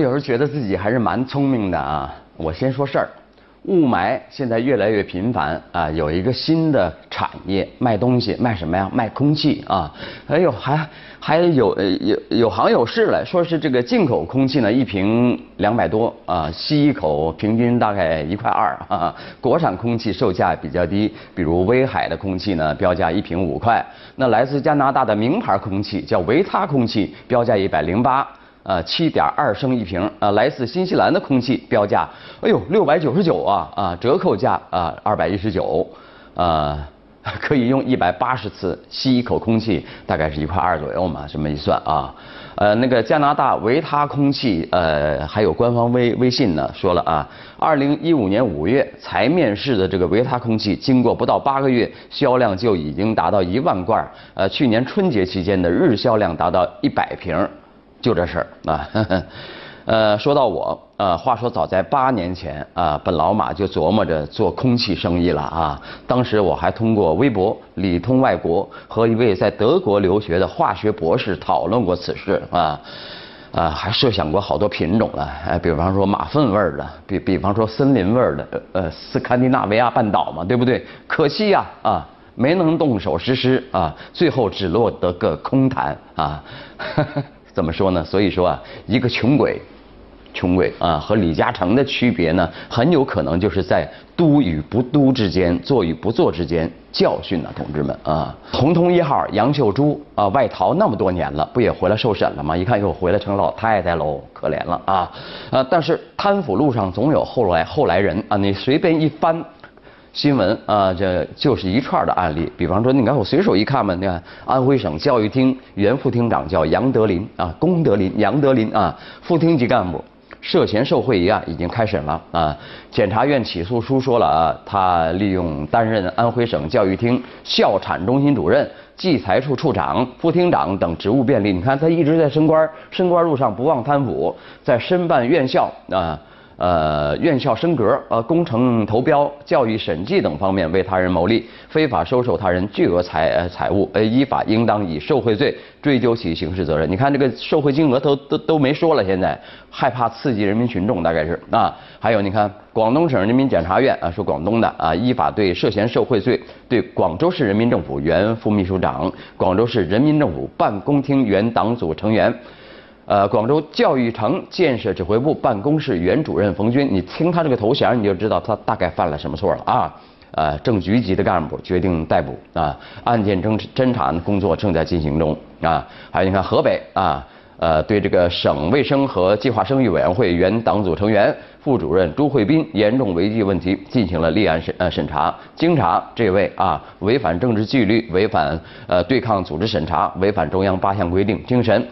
有时候觉得自己还是蛮聪明的啊。我先说事儿，雾霾现在越来越频繁啊，有一个新的产业卖东西，卖什么呀？卖空气啊。哎呦，还还有有有行有市了，说是这个进口空气呢，一瓶两百多啊，吸一口平均大概一块二啊。国产空气售价比较低，比如威海的空气呢，标价一瓶五块。那来自加拿大的名牌空气叫维他空气，标价一百零八。呃，七点二升一瓶，啊，来自新西兰的空气标价，哎呦，六百九十九啊，啊，折扣价啊，二百一十九，啊，可以用一百八十次吸一口空气，大概是一块二左右嘛，这么一算啊，呃，那个加拿大维他空气，呃，还有官方微微信呢，说了啊，二零一五年五月才面世的这个维他空气，经过不到八个月，销量就已经达到一万罐，呃，去年春节期间的日销量达到一百瓶。就这事儿啊，呃，说到我，呃，话说早在八年前啊，本老马就琢磨着做空气生意了啊。当时我还通过微博里通外国和一位在德国留学的化学博士讨论过此事啊，啊，还设想过好多品种了，哎，比方说马粪味儿的，比比方说森林味儿的，呃，斯堪的纳维亚半岛嘛，对不对？可惜呀，啊，没能动手实施啊，最后只落得个空谈啊。怎么说呢？所以说啊，一个穷鬼，穷鬼啊，和李嘉诚的区别呢，很有可能就是在都与不都之间，做与不做之间。教训呐，同志们啊！红通一号杨秀珠啊，外逃那么多年了，不也回来受审了吗？一看又回来成老太太喽，可怜了啊！啊，但是贪腐路上总有后来后来人啊，你随便一翻。新闻啊，这就是一串的案例。比方说，你看我随手一看嘛，你看安徽省教育厅原副厅长叫杨德林啊，龚德林、杨德林啊，副厅级干部涉嫌受贿一案已经开审了啊。检察院起诉书说了啊，他利用担任安徽省教育厅校产中心主任、计财处处长、副厅长等职务便利，你看他一直在升官，升官路上不忘贪腐，在申办院校啊。呃，院校升格、呃，工程投标、教育审计等方面为他人谋利，非法收受他人巨额财呃财物，呃，依法应当以受贿罪追究其刑事责任。你看这个受贿金额都都都没说了，现在害怕刺激人民群众，大概是啊。还有你看，广东省人民检察院啊，说广东的啊，依法对涉嫌受贿罪对广州市人民政府原副秘书长、广州市人民政府办公厅原党组成员。呃，广州教育城建设指挥部办公室原主任冯军，你听他这个头衔，你就知道他大概犯了什么错了啊？呃，正局级的干部决定逮捕啊，案件侦侦查工作正在进行中啊。还有你看河北啊，呃，对这个省卫生和计划生育委员会原党组成员、副主任朱慧斌严重违纪问题进行了立案审呃审查，经查这位啊违反政治纪律、违反呃对抗组织审查、违反中央八项规定精神。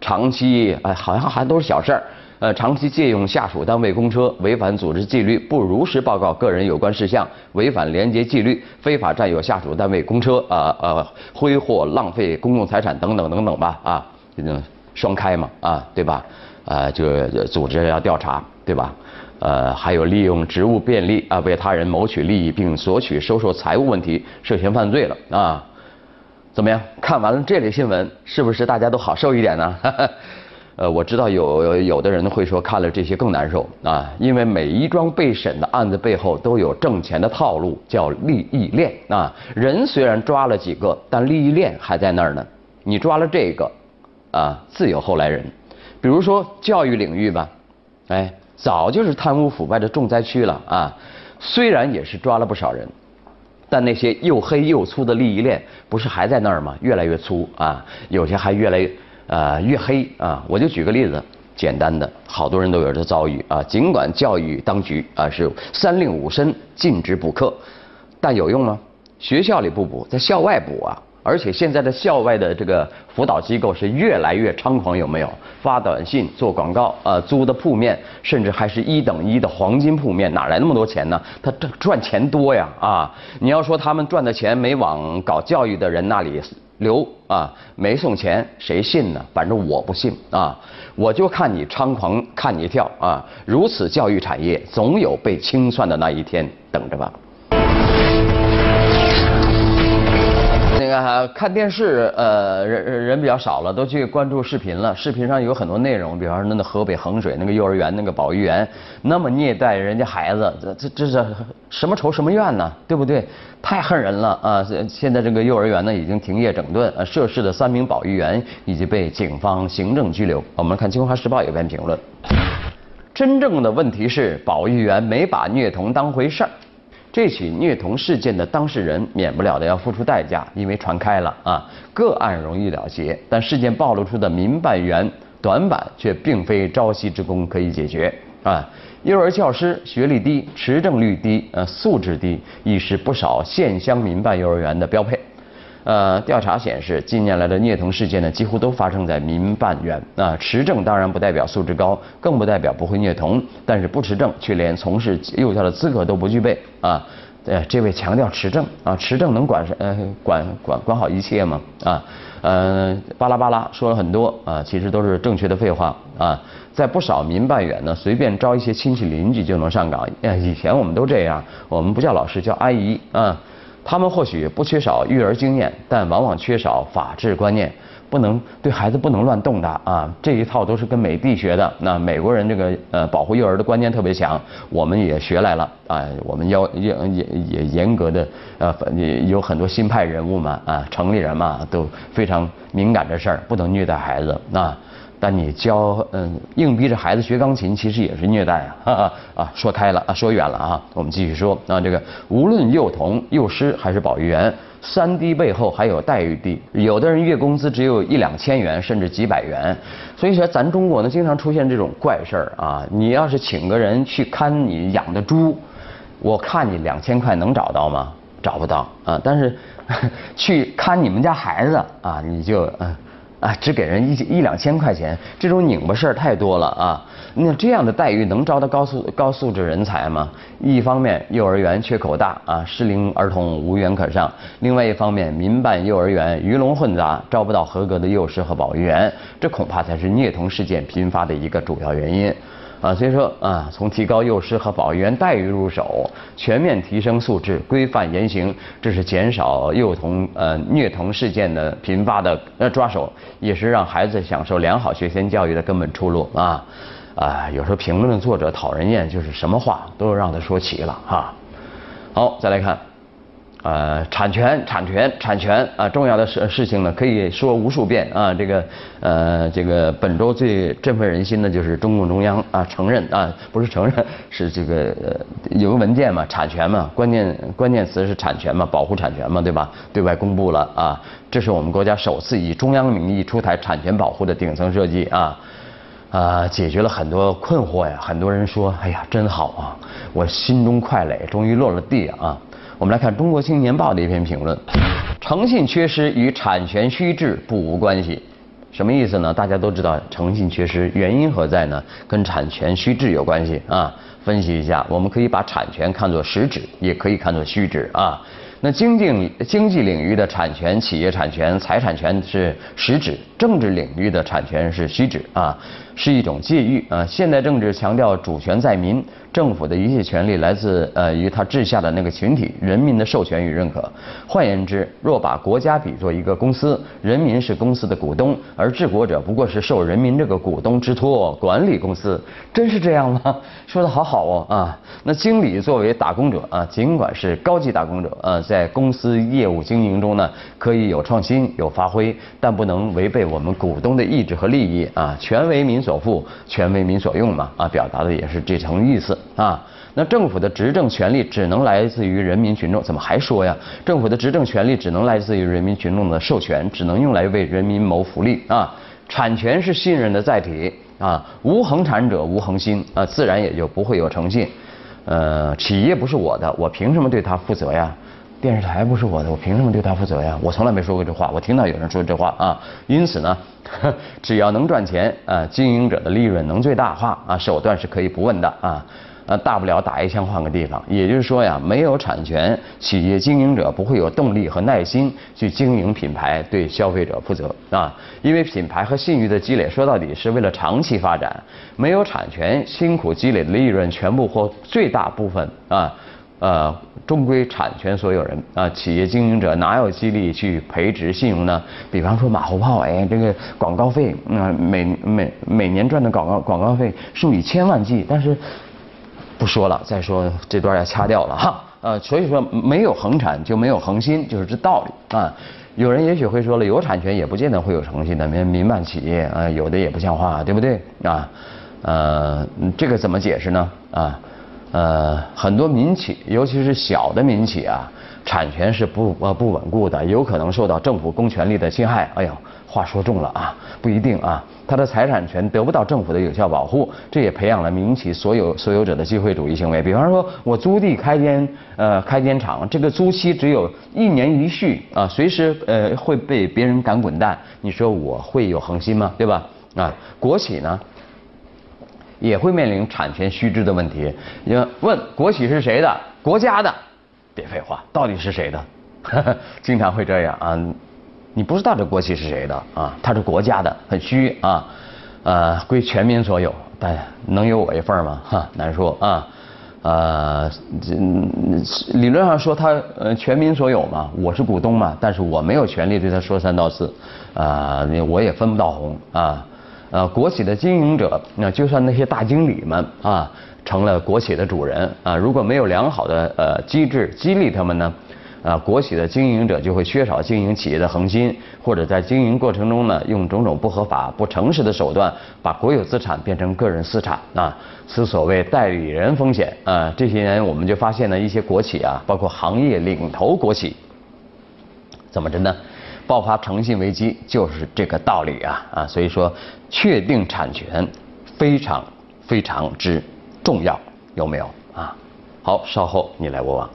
长期哎，好像还都是小事儿。呃，长期借用下属单位公车，违反组织纪律，不如实报告个人有关事项，违反廉洁纪律，非法占有下属单位公车，啊呃，挥霍浪费公共财产等等等等吧，啊，这种双开嘛，啊，对吧？啊，就组织要调查，对吧？呃，还有利用职务便利啊，为他人谋取利益并索取、收受财物问题，涉嫌犯罪了啊。怎么样？看完了这类新闻，是不是大家都好受一点呢？呃，我知道有有的人会说看了这些更难受啊，因为每一桩被审的案子背后都有挣钱的套路，叫利益链啊。人虽然抓了几个，但利益链还在那儿呢。你抓了这个，啊，自有后来人。比如说教育领域吧，哎，早就是贪污腐败的重灾区了啊。虽然也是抓了不少人。但那些又黑又粗的利益链不是还在那儿吗？越来越粗啊，有些还越来呃越黑啊。我就举个例子，简单的，好多人都有这遭遇啊。尽管教育当局啊是三令五申禁止补课，但有用吗？学校里不补，在校外补啊。而且现在的校外的这个辅导机构是越来越猖狂，有没有？发短信、做广告啊，租的铺面，甚至还是一等一的黄金铺面，哪来那么多钱呢？他挣赚钱多呀啊！你要说他们赚的钱没往搞教育的人那里流啊，没送钱，谁信呢？反正我不信啊！我就看你猖狂，看你跳啊！如此教育产业，总有被清算的那一天，等着吧。啊看电视，呃，人人比较少了，都去关注视频了。视频上有很多内容，比方说那河北衡水那个幼儿园那个保育员，那么虐待人家孩子，这这这是什么仇什么怨呢？对不对？太恨人了啊！现在这个幼儿园呢已经停业整顿，涉事的三名保育员已经被警方行政拘留。我们看《京华时报》有篇评论，真正的问题是保育员没把虐童当回事儿。这起虐童事件的当事人免不了的要付出代价，因为传开了啊，个案容易了结，但事件暴露出的民办园短板却并非朝夕之功可以解决啊。幼儿教师学历低、持证率低、呃素质低，已是不少县乡民办幼儿园的标配。呃，调查显示，近年来的虐童事件呢，几乎都发生在民办园啊。持证当然不代表素质高，更不代表不会虐童，但是不持证却连从事幼教的资格都不具备啊。呃，这位强调持证啊，持证能管呃管管管好一切吗？啊，呃，巴拉巴拉说了很多啊，其实都是正确的废话啊。在不少民办园呢，随便招一些亲戚邻居就能上岗。以前我们都这样，我们不叫老师，叫阿姨啊。他们或许不缺少育儿经验，但往往缺少法治观念，不能对孩子不能乱动的啊！这一套都是跟美帝学的。那美国人这个呃保护幼儿的观念特别强，我们也学来了啊。我们要也也也严格的呃，有很多新派人物嘛啊，城里人嘛都非常敏感这事儿，不能虐待孩子啊。但你教嗯，硬逼着孩子学钢琴，其实也是虐待啊！啊，说开了啊，说远了啊，我们继续说啊，这个无论幼童、幼师还是保育员，三低背后还有待遇低。有的人月工资只有一两千元，甚至几百元。所以说，咱中国呢，经常出现这种怪事儿啊。你要是请个人去看你养的猪，我看你两千块能找到吗？找不到啊。但是 去看你们家孩子啊，你就嗯。啊，只给人一一两千块钱，这种拧巴事儿太多了啊！那这样的待遇能招到高素高素质人才吗？一方面，幼儿园缺口大啊，适龄儿童无缘可上；另外一方面，民办幼儿园鱼龙混杂，招不到合格的幼师和保育员，这恐怕才是虐童事件频发的一个主要原因。啊，所以说啊，从提高幼师和保育员待遇入手，全面提升素质、规范言行，这是减少幼童呃虐童事件的频发的呃抓手，也是让孩子享受良好学前教育的根本出路啊！啊，有时候评论作者讨人厌，就是什么话都让他说齐了哈。好，再来看。呃，产权，产权，产权啊，重要的事事情呢，可以说无数遍啊。这个，呃，这个本周最振奋人心的就是中共中央啊承认啊，不是承认，是这个有个文件嘛，产权嘛，关键关键词是产权嘛，保护产权嘛，对吧？对外公布了啊，这是我们国家首次以中央名义出台产权保护的顶层设计啊，啊，解决了很多困惑呀。很多人说，哎呀，真好啊，我心中快垒终于落了地啊。我们来看《中国青年报》的一篇评论：诚信缺失与产权虚置不无关系。什么意思呢？大家都知道诚信缺失原因何在呢？跟产权虚置有关系啊。分析一下，我们可以把产权看作实质，也可以看作虚质啊。那经济经济领域的产权、企业产权、财产权是实质；政治领域的产权是虚指啊，是一种借喻啊。现代政治强调主权在民。政府的一切权利来自呃于他治下的那个群体人民的授权与认可。换言之，若把国家比作一个公司，人民是公司的股东，而治国者不过是受人民这个股东之托管理公司，真是这样吗？说的好好哦啊！那经理作为打工者啊，尽管是高级打工者啊，在公司业务经营中呢，可以有创新有发挥，但不能违背我们股东的意志和利益啊！权为民所赋，权为民所用嘛啊，表达的也是这层意思。啊，那政府的执政权力只能来自于人民群众，怎么还说呀？政府的执政权力只能来自于人民群众的授权，只能用来为人民谋福利啊。产权是信任的载体啊，无恒产者无恒心啊，自然也就不会有诚信。呃，企业不是我的，我凭什么对他负责呀？电视台不是我的，我凭什么对他负责呀？我从来没说过这话，我听到有人说这话啊。因此呢，只要能赚钱啊，经营者的利润能最大化啊，手段是可以不问的啊。呃，大不了打一枪换个地方。也就是说呀，没有产权，企业经营者不会有动力和耐心去经营品牌，对消费者负责啊。因为品牌和信誉的积累，说到底是为了长期发展。没有产权，辛苦积累的利润全部或最大部分啊，呃，终归产权所有人啊，企业经营者哪有激励去培植信用呢？比方说马后炮，哎，这个广告费，嗯，每每每年赚的广告广告费数以千万计，但是不说了，再说这段要掐掉了哈，呃，所以说没有恒产就没有恒心，就是这道理啊。有人也许会说了，有产权也不见得会有诚信的，民民办企业啊，有的也不像话，对不对啊？呃，这个怎么解释呢？啊？呃，很多民企，尤其是小的民企啊，产权是不呃不稳固的，有可能受到政府公权力的侵害。哎呦，话说重了啊，不一定啊，他的财产权得不到政府的有效保护，这也培养了民企所有所有者的机会主义行为。比方说，我租地开间呃开间厂，这个租期只有一年一续啊，随时呃会被别人赶滚蛋，你说我会有恒心吗？对吧？啊，国企呢？也会面临产权须知的问题。你问国企是谁的？国家的？别废话，到底是谁的？经常会这样啊，你不知道这国企是谁的啊？它是国家的，很虚啊，呃，归全民所有，但能有我一份吗？哈，难说啊。呃，理论上说它呃全民所有嘛，我是股东嘛，但是我没有权利对他说三道四，啊，我也分不到红啊。呃，国企的经营者，那就算那些大经理们啊，成了国企的主人啊，如果没有良好的呃机制激励他们呢，啊，国企的经营者就会缺少经营企业的恒心，或者在经营过程中呢，用种种不合法、不诚实的手段，把国有资产变成个人私产啊，此所谓代理人风险啊。这些年我们就发现呢，一些国企啊，包括行业领头国企，怎么着呢？爆发诚信危机就是这个道理啊啊，所以说确定产权非常非常之重要，有没有啊？好，稍后你来我往。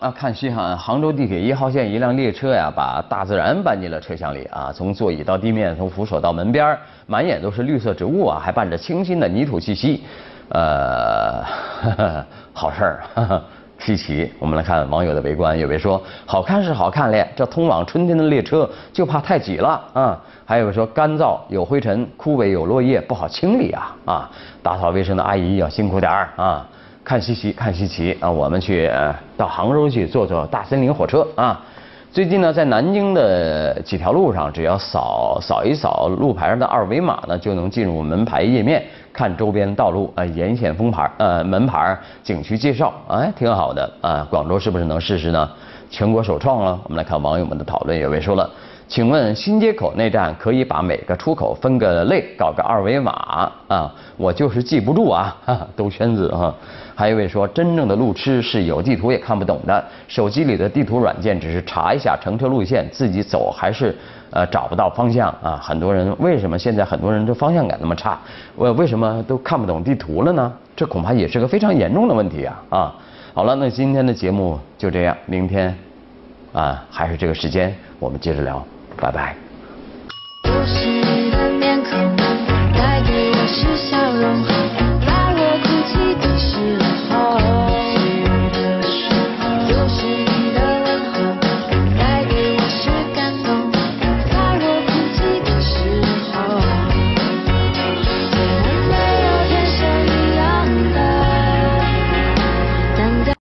啊，看西哈，杭州地铁一号线一辆列车呀，把大自然搬进了车厢里啊，从座椅到地面，从扶手到门边满眼都是绿色植物啊，还伴着清新的泥土气息，呃，好事儿。稀奇，我们来看网友的围观。有位说好看是好看咧，这通往春天的列车就怕太挤了啊。还有说干燥有灰尘，枯萎有落叶，不好清理啊啊！打扫卫生的阿姨要辛苦点儿啊。看稀奇，看稀奇啊！我们去到杭州去坐坐大森林火车啊。最近呢，在南京的几条路上，只要扫扫一扫路牌上的二维码呢，就能进入门牌页面。看周边道路啊，沿线封牌呃门牌景区介绍，哎，挺好的啊。广州是不是能试试呢？全国首创了。我们来看网友们的讨论，有位说了，请问新街口那站可以把每个出口分个类，搞个二维码啊？我就是记不住啊 哈，兜圈子啊。还有一位说，真正的路痴是有地图也看不懂的，手机里的地图软件只是查一下乘车路线，自己走还是。呃，找不到方向啊！很多人为什么现在很多人的方向感那么差？为为什么都看不懂地图了呢？这恐怕也是个非常严重的问题啊！啊，好了，那今天的节目就这样，明天啊还是这个时间，我们接着聊，拜拜。